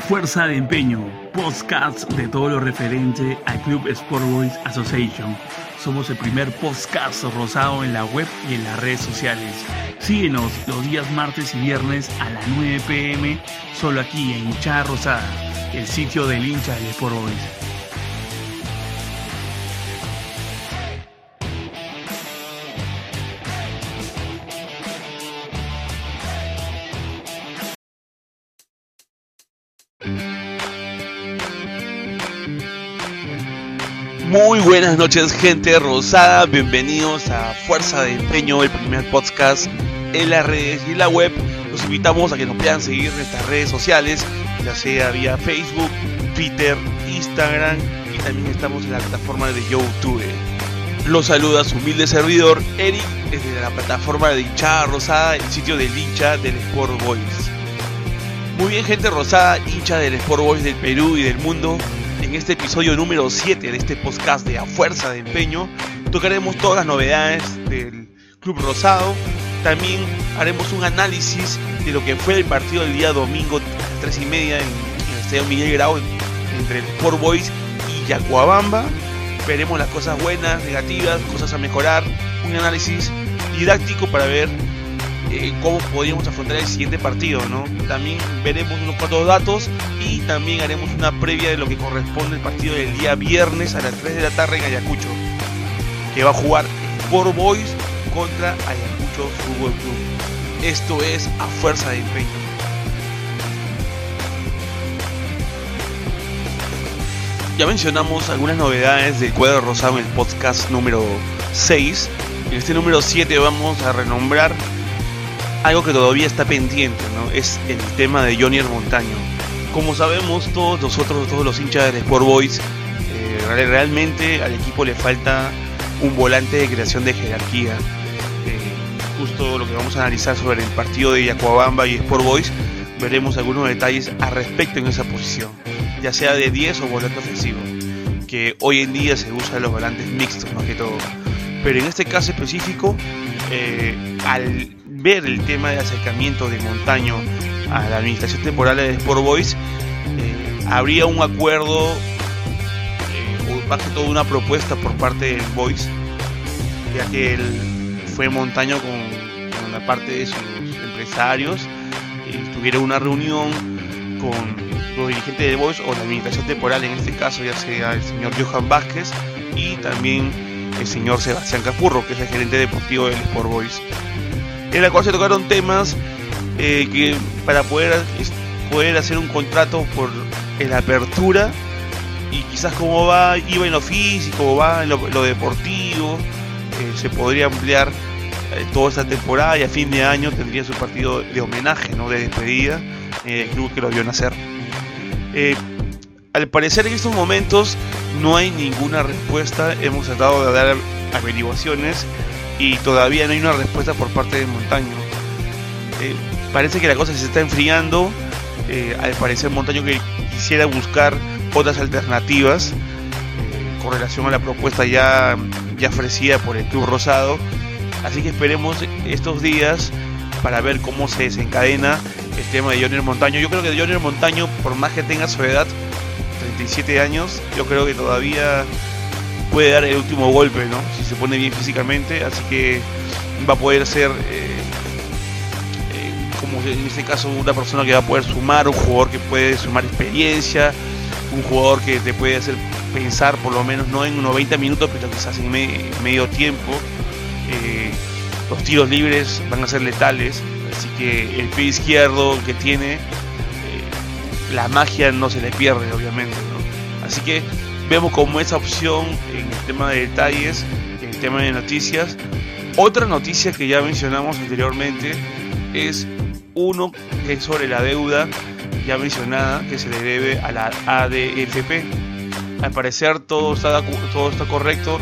Fuerza de Empeño, podcast de todo lo referente al Club Sport Boys Association. Somos el primer podcast rosado en la web y en las redes sociales. Síguenos los días martes y viernes a las 9 pm, solo aquí en Hinchada Rosada, el sitio del hincha del Sport Boys. Muy buenas noches gente rosada, bienvenidos a Fuerza de Empeño, el primer podcast en las redes y la web. Los invitamos a que nos puedan seguir en nuestras redes sociales, ya sea vía Facebook, Twitter, Instagram y también estamos en la plataforma de YouTube. Los saluda su humilde servidor Eric desde la plataforma de hinchada rosada, el sitio del hincha del Sport Boys. Muy bien gente rosada, hincha del Sport Boys del Perú y del mundo, en este episodio número 7 de este podcast de A Fuerza de Empeño tocaremos todas las novedades del Club Rosado. También haremos un análisis de lo que fue el partido del día domingo a las 3 y media en, el Estadio Miguel Grau entre el Sport Boys y Yacuabamba. Veremos las cosas buenas, negativas, cosas a mejorar. Un análisis didáctico para ver eh, cómo podríamos afrontar el siguiente partido, ¿no? También veremos unos cuantos datos y también haremos una previa de lo que corresponde al partido del día viernes a las 3 de la tarde en Ayacucho, que va a jugar por Boys contra Ayacucho Fútbol Club. Esto es a fuerza de empeño. Ya mencionamos algunas novedades del cuadro rosado en el podcast número 6. En este número 7 vamos a renombrar algo que todavía está pendiente, ¿no? Es el tema de Johnny Montaño. Como sabemos todos nosotros, todos los hinchas del Sport Boys, eh, realmente al equipo le falta un volante de creación de jerarquía. Eh, justo lo que vamos a analizar sobre el partido de Yacuabamba y Sport Boys, veremos algunos detalles al respecto en esa posición, ya sea de 10 o volante ofensivo, que hoy en día se usan los volantes mixtos más que todo. Pero en este caso específico, eh, al el tema de acercamiento de Montaño a la administración temporal de Sport Boys, eh, habría un acuerdo eh, o más que todo una propuesta por parte del Boys, ya que él fue Montaño con, la parte de sus empresarios, eh, tuvieron una reunión con los dirigentes del Boys o la administración temporal, en este caso ya sea el señor Johan Vázquez y también el señor Sebastián Capurro, que es el gerente deportivo del Sport Boys en la cual se tocaron temas eh, que para poder, poder hacer un contrato por la apertura y quizás cómo va, iba en lo físico, va en lo, deportivo, eh, se podría ampliar eh, toda esta temporada y a fin de año tendría su partido de homenaje, ¿no? de despedida, el club que lo vio nacer. al parecer en estos momentos no hay ninguna respuesta, hemos tratado de dar averiguaciones y todavía no hay una respuesta por parte de Montaño. Eh, parece que la cosa se está enfriando. Eh, al parecer Montaño que quisiera buscar otras alternativas eh, con relación a la propuesta ya, ya ofrecida por el Club Rosado. Así que esperemos estos días para ver cómo se desencadena el tema de Jonier Montaño. Yo creo que Jonier Montaño, por más que tenga su edad, 37 años, yo creo que todavía puede dar el último golpe, ¿no? Si se pone bien físicamente, así que va a poder ser, eh, eh, como en este caso, una persona que va a poder sumar, un jugador que puede sumar experiencia, un jugador que te puede hacer pensar, por lo menos no en 90 minutos, pero quizás en medio tiempo. Eh, los tiros libres van a ser letales, así que el pie izquierdo que tiene, la magia no se le pierde, obviamente. Así que vemos como esa opción en el tema de detalles, en el tema de noticias. Otra noticia que ya mencionamos anteriormente es uno que es sobre la deuda ya mencionada que se le debe a la ADFP. Al parecer todo está, todo está correcto,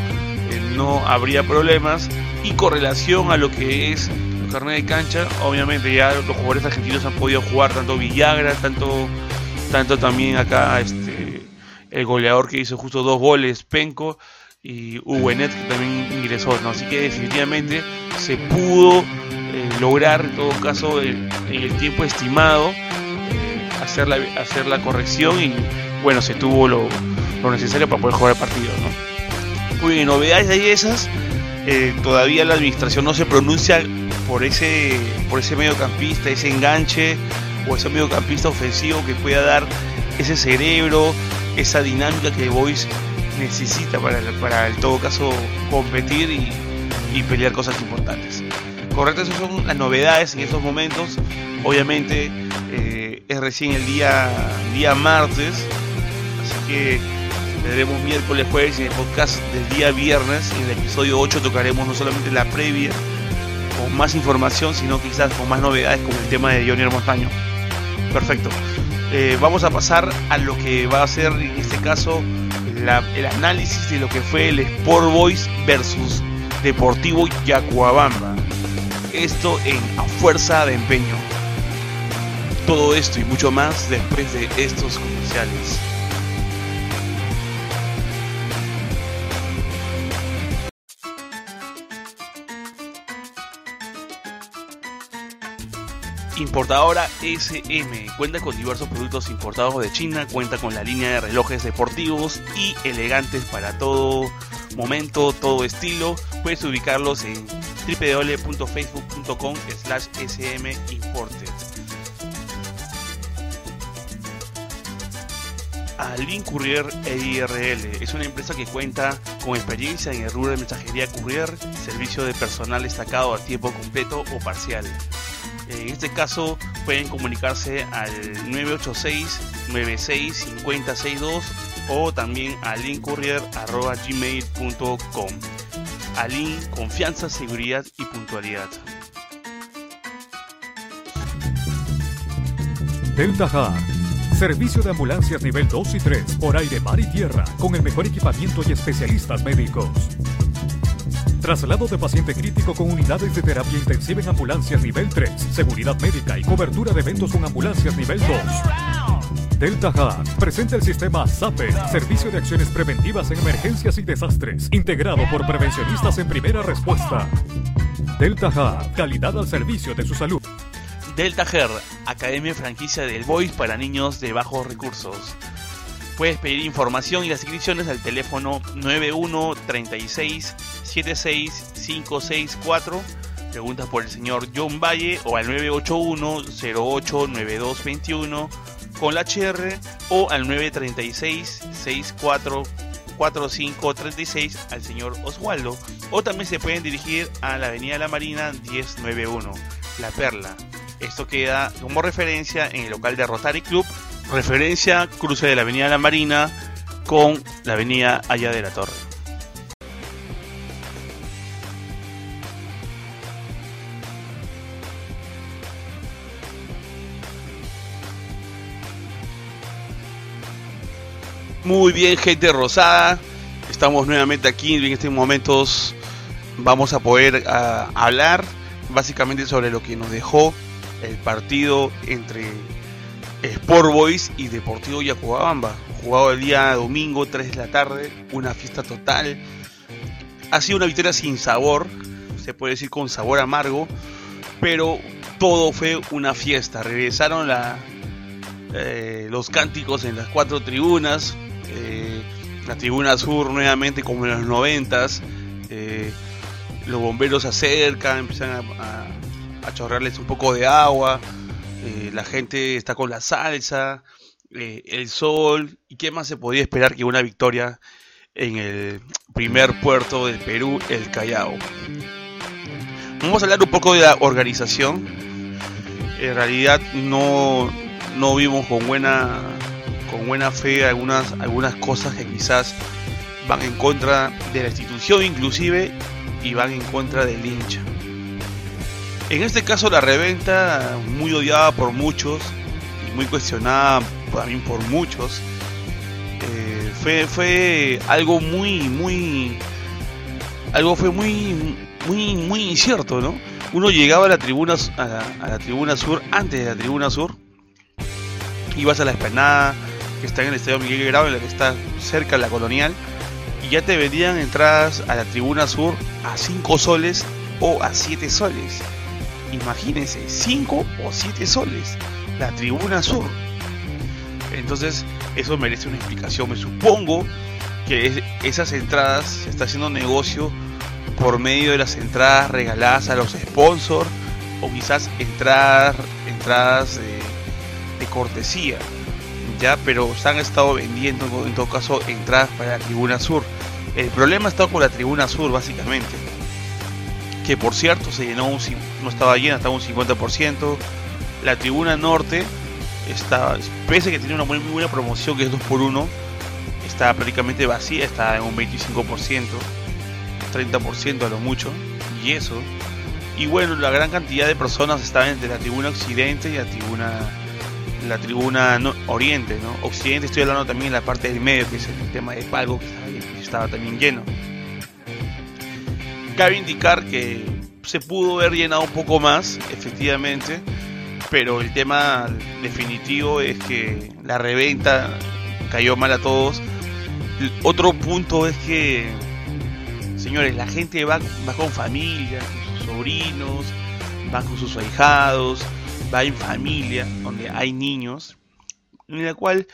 eh, no habría problemas y con relación a lo que es el carnet de cancha, obviamente ya los jugadores argentinos han podido jugar tanto Villagra, tanto, tanto también acá este, el goleador que hizo justo dos goles, Penco, y Uwenet que también ingresó, ¿no? Así que definitivamente se pudo eh, lograr en todo caso en el tiempo estimado. Eh, hacer la, hacer la corrección y bueno, se tuvo lo, necesario para poder jugar el partido. ¿no? Muy bien, novedades de esas. Eh, todavía la administración no se pronuncia por ese, por ese mediocampista, ese enganche o ese mediocampista ofensivo que pueda dar ese cerebro, esa dinámica que Boys necesita para, para en todo caso competir y, pelear cosas importantes. Correcto, esas son las novedades en estos momentos. Obviamente eh, es recién el día, día martes, así que tendremos miércoles, jueves y el podcast del día viernes. En el episodio 8 tocaremos no solamente la previa con más información, sino quizás con más novedades como el tema de Johnny Montaño. Perfecto. Eh, vamos a pasar a lo que va a ser en este caso el análisis de lo que fue el Sport Boys versus Deportivo Yacuabamba. Esto en A Fuerza de Empeño. Todo esto y mucho más después de estos comerciales. Importadora SM cuenta con diversos productos importados de China, cuenta con la línea de relojes deportivos y elegantes para todo momento, todo estilo. Puedes ubicarlos en www.facebook.com slash smimported. Alin Courier EIRL es una empresa que cuenta con experiencia en el rubro de mensajería courier, servicio de personal destacado a tiempo completo o parcial en este caso pueden comunicarse al 986-965062 o también a linkcourier.gmail.com. Alin, confianza, seguridad y puntualidad. Delta Hard. Servicio de ambulancias nivel 2 y 3 por aire, mar y tierra con el mejor equipamiento y especialistas médicos. Traslado de paciente crítico con unidades de terapia intensiva en ambulancias nivel 3, seguridad médica y cobertura de eventos con ambulancias nivel 2. Delta Hub presenta el sistema SAPE, Servicio de Acciones Preventivas en Emergencias y Desastres, integrado por prevencionistas en primera respuesta. Delta Hub, calidad al servicio de su salud. Delta Her, Academia Franquicia del Voice para niños de bajos recursos. Puedes pedir información y las inscripciones al teléfono 9136 76564. Preguntas por el señor John Valle o al 981-089221 con la HR o al 936 644536 al señor Oswaldo. O también se pueden dirigir a la Avenida La Marina 1091, La Perla. Esto queda como referencia en el local de Rotary Club referencia cruce de la avenida La Marina con la avenida Allá de la Torre. Muy bien, gente rosada. Estamos nuevamente aquí. En estos momentos vamos a poder hablar básicamente sobre lo que nos dejó el partido entre Sport Boys y Deportivo Yacobamba. Jugado el día domingo, 3 de la tarde, una fiesta total. Ha sido una victoria sin sabor, se puede decir con sabor amargo, pero todo fue una fiesta. Regresaron eh, los cánticos en las cuatro tribunas. Eh, la tribuna sur nuevamente como en los noventas. Eh, los bomberos se acercan, empiezan a, a chorrearles un poco de agua. Eh, la gente está con la salsa, eh, el sol, y qué más se podía esperar que una victoria en el primer puerto del Perú, el Callao. Vamos a hablar un poco de la organización. En realidad no, no vimos con buena, con buena fe algunas, algunas cosas que quizás van en contra de la institución inclusive y van en contra del hincha. En este caso la reventa, muy odiada por muchos y muy cuestionada también por muchos, eh, fue, fue algo muy, muy, algo fue muy, muy, muy incierto, ¿no? Uno llegaba a la tribuna, a la, tribuna sur, antes de la tribuna sur, ibas a la esplanada que está en el estadio Miguel Grau, en la que está cerca de la colonial, y ya te vendían entradas a la tribuna sur a 5 soles o a 7 soles. Imagínense, 5 o 7 soles. La tribuna sur. Entonces, eso merece una explicación. Me supongo que esas entradas se está haciendo negocio por medio de las entradas regaladas a los sponsors o quizás entradas, entradas de, cortesía. Ya, pero se han estado vendiendo en todo caso entradas para la tribuna sur. El problema está con la tribuna sur, básicamente. Que por cierto se llenó un, no estaba llena, estaba un 50%. La tribuna norte está, pese a que tiene una muy, buena promoción que es 2x1, está prácticamente vacía, está en un 25%, 30% a lo mucho. Y eso. Y bueno, la gran cantidad de personas estaban entre la tribuna occidente y la tribuna la tribuna oriente, ¿no? Occidente estoy hablando también en la parte del medio, que es el tema de palco que estaba, también lleno. Cabe indicar que se pudo haber llenado un poco más, efectivamente, pero el tema definitivo es que la reventa cayó mal a todos. otro punto es que, señores, la gente va, con familia, con sus sobrinos, va con sus ahijados, va en familia, donde hay niños, en la cual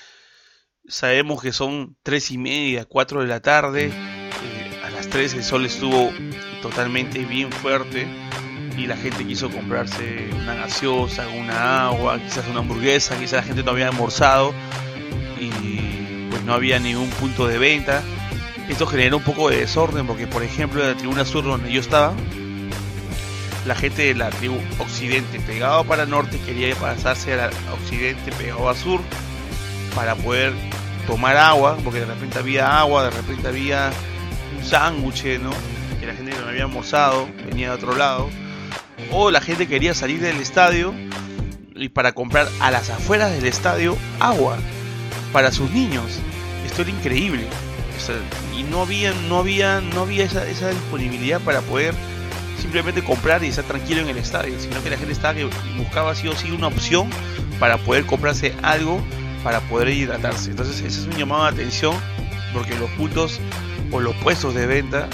sabemos que son tres y media, cuatro de la tarde, eh, a las 3 el sol estuvo totalmente bien fuerte y la gente quiso comprarse una gaseosa, una agua, quizás una hamburguesa, quizás la gente no había almorzado y pues no había ningún punto de venta. Esto generó un poco de desorden porque por ejemplo en la tribuna sur donde yo estaba, la gente de la tribu occidente pegado para norte quería pasarse a occidente pegado a sur para poder tomar agua, porque de repente había agua, de repente había un sándwich, ¿no? Que la gente no había almorzado, venía de otro lado. O la gente quería salir del estadio y para comprar a las afueras del estadio agua para sus niños. Esto era increíble. y no había, no había, no había esa, esa disponibilidad para poder simplemente comprar y estar tranquilo en el estadio, sino que la gente estaba que buscaba sí o sí una opción para poder comprarse algo para poder hidratarse. Entonces ese es un llamado de atención porque los puntos o los puestos de venta,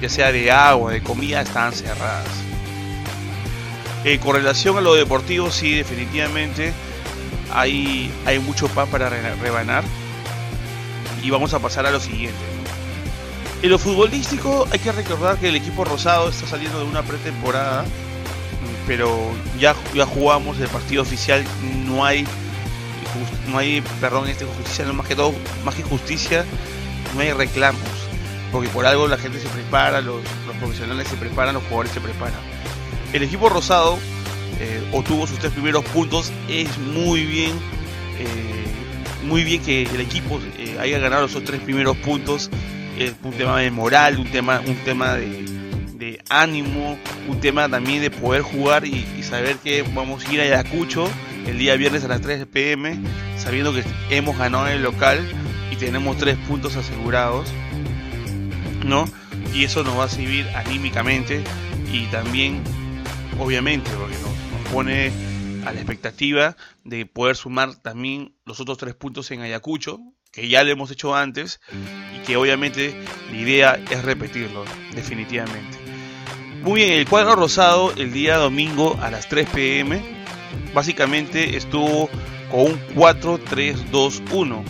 ya sea de agua, de comida, están cerradas. Eh, con relación a lo deportivo, sí, definitivamente hay, hay mucho pan para rebanar. Y vamos a pasar a lo siguiente. En lo futbolístico hay que recordar que el equipo rosado está saliendo de una pretemporada, pero ya, ya jugamos el partido oficial, no hay no hay perdón este justicia, no más que todo, más que justicia, no hay reclamos, porque por algo la gente se prepara, los, profesionales se preparan, los jugadores se preparan. El equipo rosado eh, obtuvo sus tres primeros puntos, es muy bien, eh, muy bien que el equipo eh, haya ganado esos tres primeros puntos es un tema de moral, un tema, un tema de, ánimo, un tema también de poder jugar y, saber que vamos a ir a Ayacucho el día viernes a las 3 pm, sabiendo que hemos ganado en el local y tenemos tres puntos asegurados, ¿no? Y eso nos va a servir anímicamente y también, obviamente, porque nos, pone a la expectativa de poder sumar también los otros tres puntos en Ayacucho, que ya lo hemos hecho antes y que obviamente la idea es repetirlo, definitivamente. Muy bien, el cuadro rosado el día domingo a las 3 pm básicamente estuvo con un 4-3-2-1.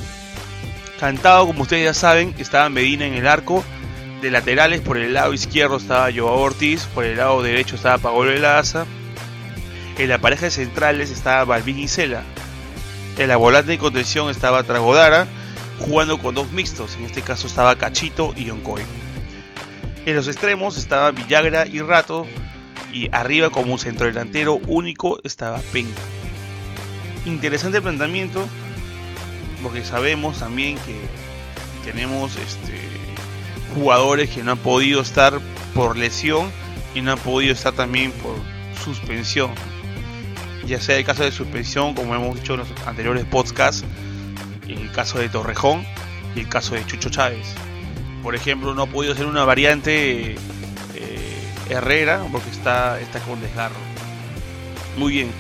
Cantado, como ustedes ya saben, estaba Medina en el arco. De laterales, por el lado izquierdo estaba Joao Ortiz, por el lado derecho estaba Paolo Elaza. En la pareja de centrales estaba Balvin y Cela. En la volante de contención estaba Tragodara jugando con dos mixtos, en este caso estaba Cachito y Oncoy. En los extremos estaba Villagra y Rato, y arriba como un centro delantero único estaba Pen. Interesante planteamiento, porque sabemos también que tenemos este, jugadores que no han podido estar por lesión y no han podido estar también por suspensión. Ya sea el caso de suspensión, como hemos dicho en los anteriores podcasts, el caso de Torrejón y el caso de Chucho Chávez. Por ejemplo, no ha podido ser una variante eh, Herrera porque está, está con desgarro. Muy bien.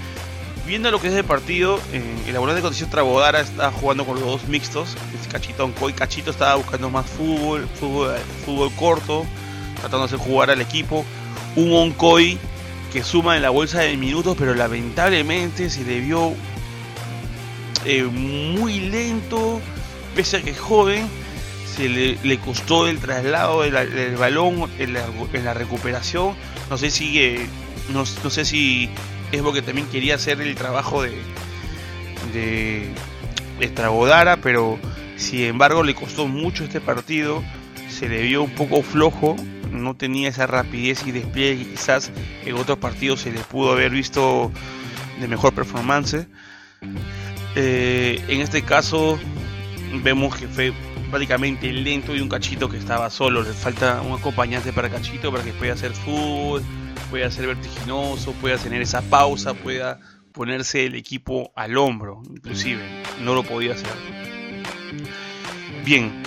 Viendo lo que es el partido, en la volante de condición Trabodara está jugando con los dos mixtos. Es Cachito Coy Cachito estaba buscando más fútbol, fútbol, fútbol corto, tratando de hacer jugar al equipo. Un Oncoy que suma en la bolsa de minutos, pero lamentablemente se le vio eh, muy lento, pese a que es joven, se le, costó el traslado del, balón en la, recuperación. No sé si eh, no, sé si es porque también quería hacer el trabajo de, de, pero sin embargo le costó mucho este partido. Se le vio un poco flojo, no tenía esa rapidez y despliegue que quizás en otros partidos se le pudo haber visto de mejor performance. Eh, en este caso vemos que fue prácticamente lento y un cachito que estaba solo. Le falta un acompañante para cachito para que pueda hacer fútbol, pueda ser vertiginoso, pueda tener esa pausa, pueda ponerse el equipo al hombro, inclusive. No lo podía hacer. Bien,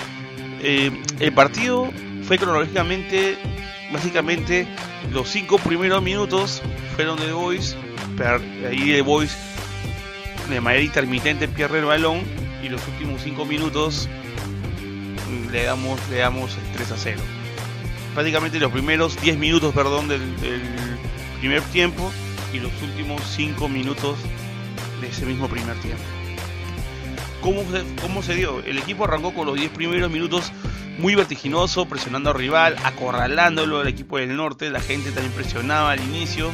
eh, el partido fue cronológicamente, básicamente, los cinco primeros minutos fueron de Boys, ahí de Boys de manera intermitente pierde el balón y los últimos cinco minutos le damos, le damos 3 a 0. Prácticamente los primeros 10 minutos perdón, del, primer tiempo y los últimos 5 minutos de ese mismo primer tiempo. ¿Cómo se, ¿Cómo se dio? El equipo arrancó con los 10 primeros minutos muy vertiginoso, presionando al rival, acorralándolo al equipo del norte. La gente también presionaba al inicio.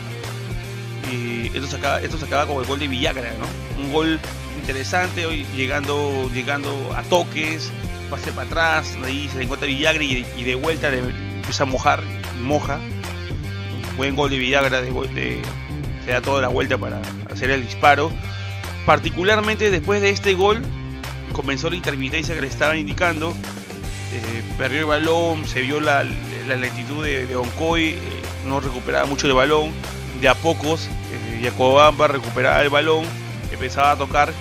Y esto se acaba, esto se acaba con el gol de Villagra, ¿no? Un gol interesante, hoy llegando, llegando a toques, pase para atrás, ahí se encuentra Villagra y, de vuelta le empieza a mojar, moja. Buen gol de Villagra, de, se da toda la vuelta para hacer el disparo. Particularmente después de este gol, comenzó la intermitencia que le estaban indicando. Eh, perdió el balón, se vio la, lentitud de, de Oncoy, eh, no recuperaba mucho el balón. De a pocos, eh, Yacobamba recuperaba el balón, empezaba a tocar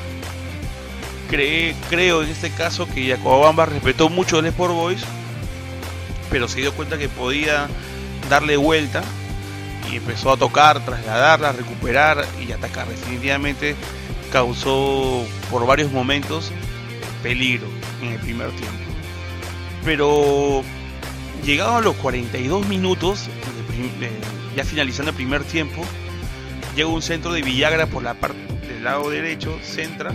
creo en este caso que Yacobamba respetó mucho el Sport Boys, pero se dio cuenta que podía darle vuelta y empezó a tocar, trasladarla, recuperar y atacar. Definitivamente causó por varios momentos peligro en el primer tiempo. Pero llegado a los 42 minutos, ya finalizando el primer tiempo, llega un centro de Villagra por la parte del lado derecho, centra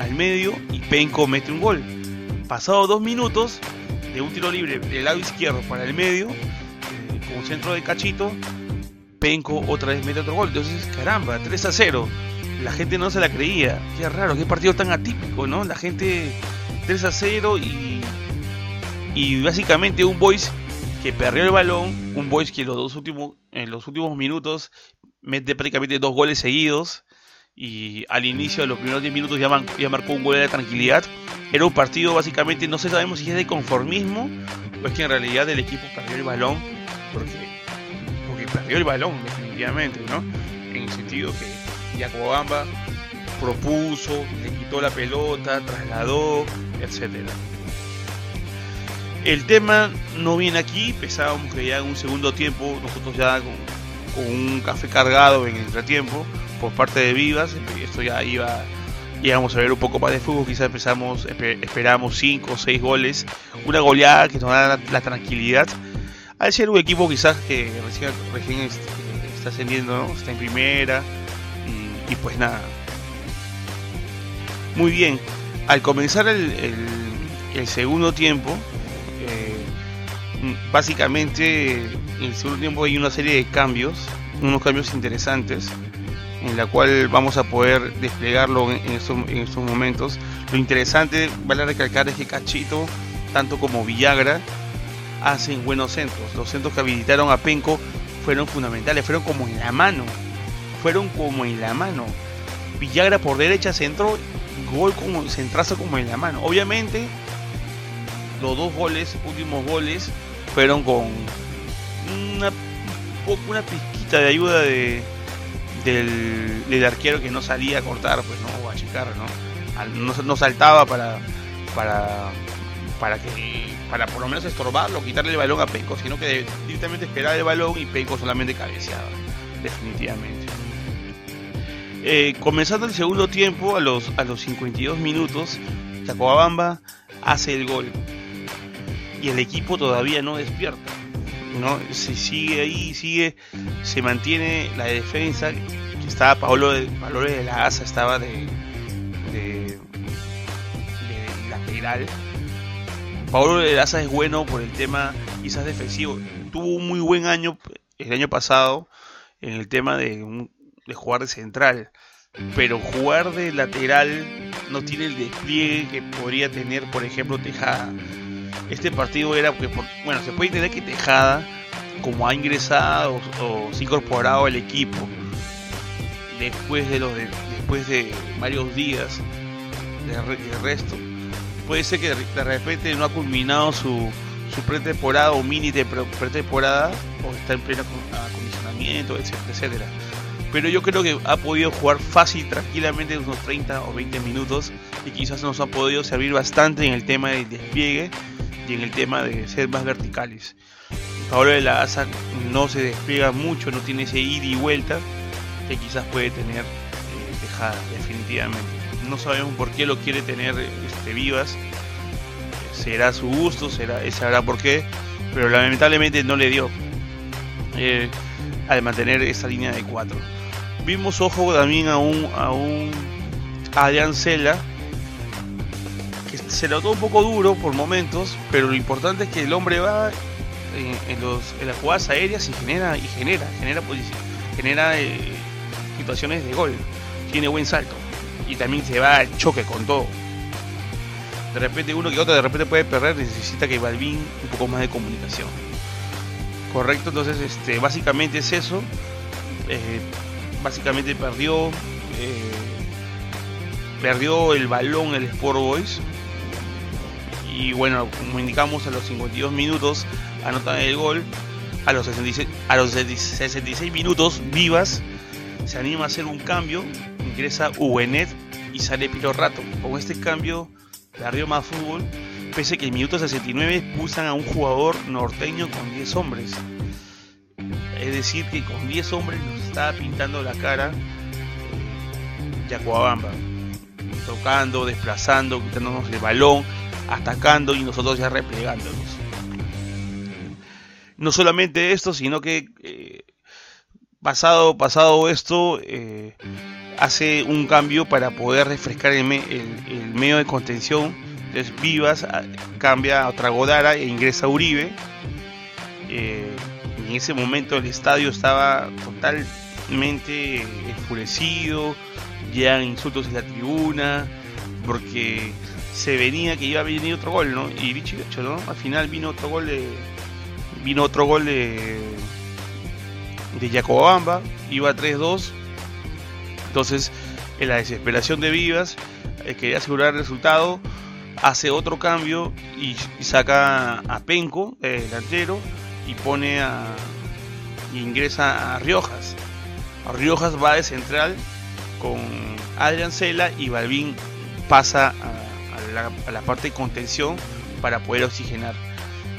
al medio y Penco mete un gol. Pasado dos minutos de un tiro libre del lado izquierdo para el medio, eh, con centro de cachito, Penco otra vez mete otro gol. Entonces, caramba, 3 a 0. La gente no se la creía. Qué raro, qué partido tan atípico, ¿no? La gente 3 a 0 y, y básicamente un Boys que perdió el balón, un Boys que los dos últimos, en los últimos minutos mete prácticamente dos goles seguidos y al inicio de los primeros 10 minutos ya, marcó un gol de tranquilidad. Era un partido básicamente, no sé, sabemos si es de conformismo o es que en realidad el equipo perdió el balón porque, porque perdió el balón definitivamente, ¿no? En el sentido que Yacobamba propuso, le quitó la pelota, trasladó, etcétera. El tema no viene aquí, pensábamos que ya en un segundo tiempo, nosotros ya con, con un café cargado en el entretiempo, por parte de Vivas. Esto ya iba, íbamos a ver un poco más de fútbol. Quizás empezamos, esperamos 5 o 6 goles. Una goleada que nos da la, tranquilidad. Al ser un equipo quizás que recién, está ascendiendo, está en primera. Y, pues nada. Muy bien. Al comenzar el, el, segundo tiempo, eh, básicamente en el segundo tiempo hay una serie de cambios, unos cambios interesantes en la cual vamos a poder desplegarlo en estos, momentos. Lo interesante, vale recalcar, es que Cachito, tanto como Villagra, hacen buenos centros. Los centros que habilitaron a Penco fueron fundamentales, fueron como en la mano. Fueron como en la mano. Villagra por derecha centró, gol como centrazo como en la mano. Obviamente, los dos goles, últimos goles, fueron con una, una pizquita de ayuda de, del, arquero que no salía a cortar, pues no, o a achicar, ¿no? no, saltaba para, para, para que para por lo menos estorbarlo, quitarle el balón a Penco, sino que directamente esperaba el balón y Penco solamente cabeceaba, definitivamente. Eh, comenzando el segundo tiempo, a los, a los 52 minutos, Chacobamba hace el gol y el equipo todavía no despierta. ¿No? Se sigue ahí, sigue, se mantiene la defensa. Estaba Paolo de, de la Asa, estaba de, lateral. Pablo de Laza es bueno por el tema quizás defensivo. Tuvo un muy buen año el año pasado en el tema de, de jugar de central. Pero jugar de lateral no tiene el despliegue que podría tener, por ejemplo, Tejada. Este partido era que, bueno, se puede entender que Tejada, como ha ingresado o, se ha incorporado al equipo después de los después de varios días de, resto, puede ser que de repente no ha culminado su, su pretemporada o mini de pretemporada o está en pleno acondicionamiento, etcétera, etcétera. Pero yo creo que ha podido jugar fácil, tranquilamente unos 30 o 20 minutos y quizás nos ha podido servir bastante en el tema del despliegue y en el tema de ser más verticales. Pablo de la Asa no se despliega mucho, no tiene ese ida y vuelta que quizás puede tener eh, Tejada, definitivamente. No sabemos por qué lo quiere tener este, Vivas. Será su gusto, será, sabrá por qué, pero lamentablemente no le dio eh, al mantener esa línea de 4. Vimos ojo también a un, a un Adrián Cela se notó un poco duro por momentos, pero lo importante es que el hombre va en, los, en las jugadas aéreas y genera, y genera, genera, genera eh, situaciones de gol. Tiene buen salto. Y también se va al choque con todo. De repente uno que otro de repente puede perder, necesita que Balvin un poco más de comunicación. Correcto, entonces este, básicamente es eso. Eh, básicamente perdió eh, perdió el balón el Sport Boys y bueno como indicamos a los 52 minutos anotan el gol. A los 66, a los 66 minutos Vivas se anima a hacer un cambio. Ingresa Uenet y sale Piro Rato. Con este cambio perdió más fútbol pese que en minuto 69 pulsan a un jugador norteño con 10 hombres. Es decir, que con 10 hombres nos estaba pintando la cara Yacuabamba. Tocando, desplazando, quitándonos el balón, atacando y nosotros ya replegándonos. No solamente esto, sino que eh, pasado, pasado esto, eh, hace un cambio para poder refrescar el, medio de contención. Entonces Vivas ah, cambia a otra Godara e ingresa Uribe. Eh, en ese momento el estadio estaba totalmente enfurecido, ya insultos en la tribuna, porque se venía que iba a venir otro gol, ¿no? Y dicho hecho, ¿no? Al final vino otro gol de. Vino otro gol de. de Jacobamba, iba 3-2. Entonces, en la desesperación de Vivas, eh, quería asegurar el resultado, hace otro cambio y, saca a Penco, el delantero, y pone a. Y ingresa a Riojas. A Riojas va de central con Adrián Cela y Balvin pasa a, la, parte de contención para poder oxigenar.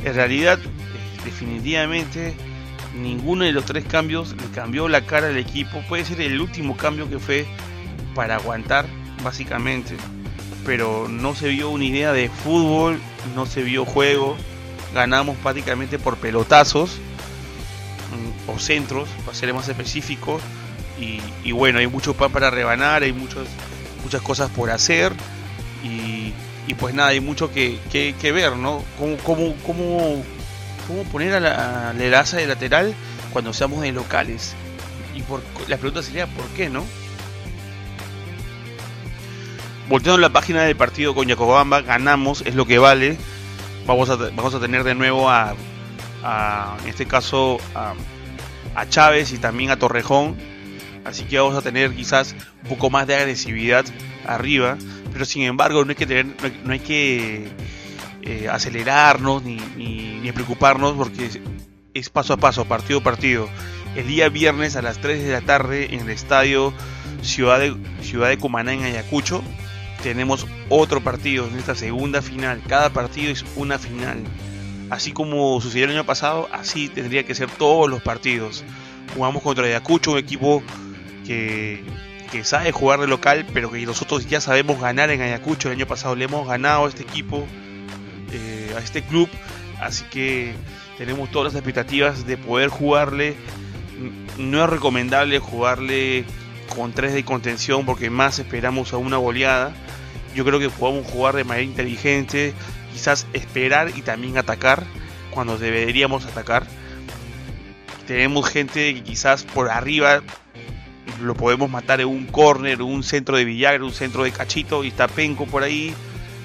En realidad, definitivamente, ninguno de los tres cambios le cambió la cara al equipo. Puede ser el último cambio que fue para aguantar, básicamente. Pero no se vio una idea de fútbol, no se vio juego ganamos prácticamente por pelotazos mm, o centros, para ser más específicos. Y, bueno, hay mucho pan para rebanar, hay muchos, muchas cosas por hacer. Y, pues nada, hay mucho que, que, ver, ¿no? ¿Cómo, cómo, cómo, cómo poner a la, la de lateral cuando seamos de locales? Y por, la pregunta sería, ¿por qué no? Volteando la página del partido con Yacobamba, ganamos, es lo que vale vamos a, vamos a tener de nuevo a, en este caso, a, Chávez y también a Torrejón. Así que vamos a tener quizás un poco más de agresividad arriba. Pero sin embargo, no hay que, no hay, que eh, acelerarnos ni, ni, preocuparnos porque es, paso a paso, partido a partido. El día viernes a las 3 de la tarde en el estadio Ciudad de, Ciudad de Cumaná en Ayacucho tenemos otro partido en esta segunda final. Cada partido es una final. Así como sucedió el año pasado, así tendría que ser todos los partidos. Jugamos contra Ayacucho, un equipo que, sabe jugar de local, pero que nosotros ya sabemos ganar en Ayacucho. El año pasado le hemos ganado a este equipo, eh, a este club. Así que tenemos todas las expectativas de poder jugarle. No es recomendable jugarle con tres de contención porque más esperamos a una goleada yo creo que podemos jugar de manera inteligente, quizás esperar y también atacar cuando deberíamos atacar. Tenemos gente que quizás por arriba lo podemos matar en un corner, un centro de Villagra, un centro de Cachito y está Penco por ahí.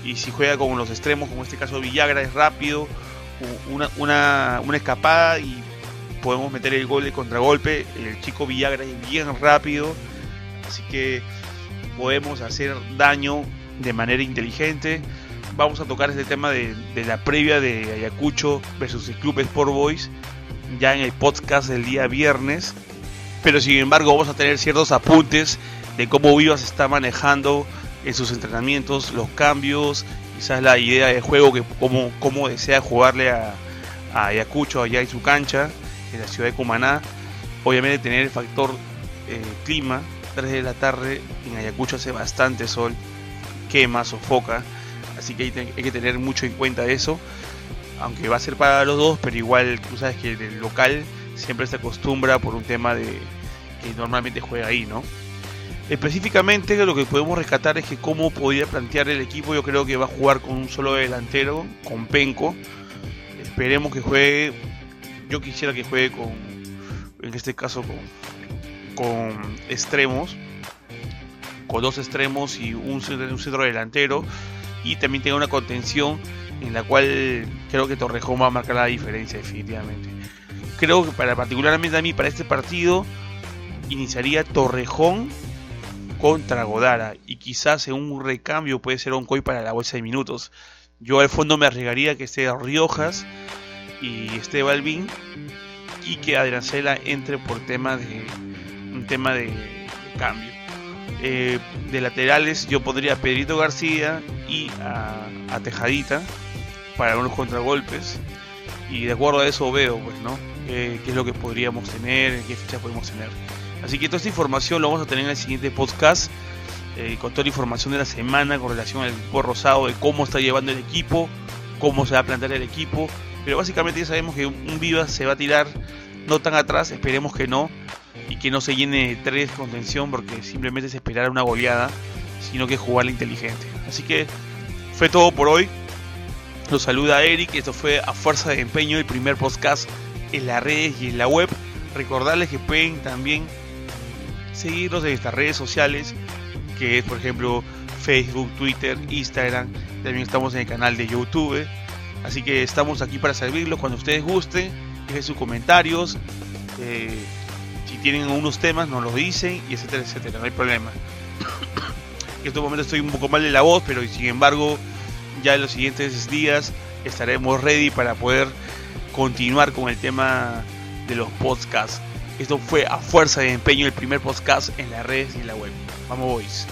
Y si juega con los extremos, como en este caso Villagra, es rápido, una, una, una escapada y podemos meter el gol de contragolpe. El chico Villagra es bien rápido, así que podemos hacer daño de manera inteligente. Vamos a tocar este tema de, la previa de Ayacucho versus el Club Sport Boys ya en el podcast del día viernes. Pero sin embargo vamos a tener ciertos apuntes de cómo Vivas está manejando en sus entrenamientos, los cambios, quizás la idea de juego, que cómo, cómo desea jugarle a, Ayacucho allá en su cancha en la ciudad de Cumaná. Obviamente tener el factor eh, clima, 3 de la tarde en Ayacucho hace bastante sol, quema, sofoca, así que hay, que tener mucho en cuenta eso, aunque va a ser para los dos, pero igual tú sabes que el local siempre se acostumbra por un tema de que normalmente juega ahí, ¿no? Específicamente lo que podemos rescatar es que cómo podría plantear el equipo, yo creo que va a jugar con un solo delantero, con Penco. Esperemos que juegue yo quisiera que juegue con, en este caso, con, con extremos, con dos extremos y un, centro delantero, y también tenga una contención en la cual creo que Torrejón va a marcar la diferencia definitivamente. Creo que para particularmente a mí para este partido iniciaría Torrejón contra Godara y quizás en un recambio puede ser Oncoy para la bolsa de minutos. Yo al fondo me arriesgaría que esté Riojas y este Balvin y que Adriancela entre por tema de un tema de, cambio. Eh, de laterales yo podría a Pedrito García y a, Tejadita para unos contragolpes y de acuerdo a eso veo pues no qué es lo que podríamos tener qué fecha podemos tener así que toda esta información lo vamos a tener en el siguiente podcast eh, con toda la información de la semana con relación al equipo rosado de cómo está llevando el equipo cómo se va a plantear el equipo pero básicamente ya sabemos que un Viva se va a tirar no tan atrás, esperemos que no, y que no se llene de tres contención porque simplemente es esperar una goleada, sino que jugarla inteligente. Así que fue todo por hoy. Los saluda Eric, esto fue a fuerza de empeño el primer podcast en las redes y en la web. Recordarles que pueden también seguirnos en estas redes sociales, que es por ejemplo Facebook, Twitter, Instagram. También estamos en el canal de YouTube. Así que estamos aquí para servirlos cuando ustedes gusten. Dejen sus comentarios. Eh, si tienen algunos temas, nos los dicen, y etcétera, etcétera. No hay problema. en este momento estoy un poco mal de la voz, pero sin embargo, ya en los siguientes días estaremos ready para poder continuar con el tema de los podcasts. Esto fue a fuerza de empeño el primer podcast en las redes y en la web. Vamos, boys.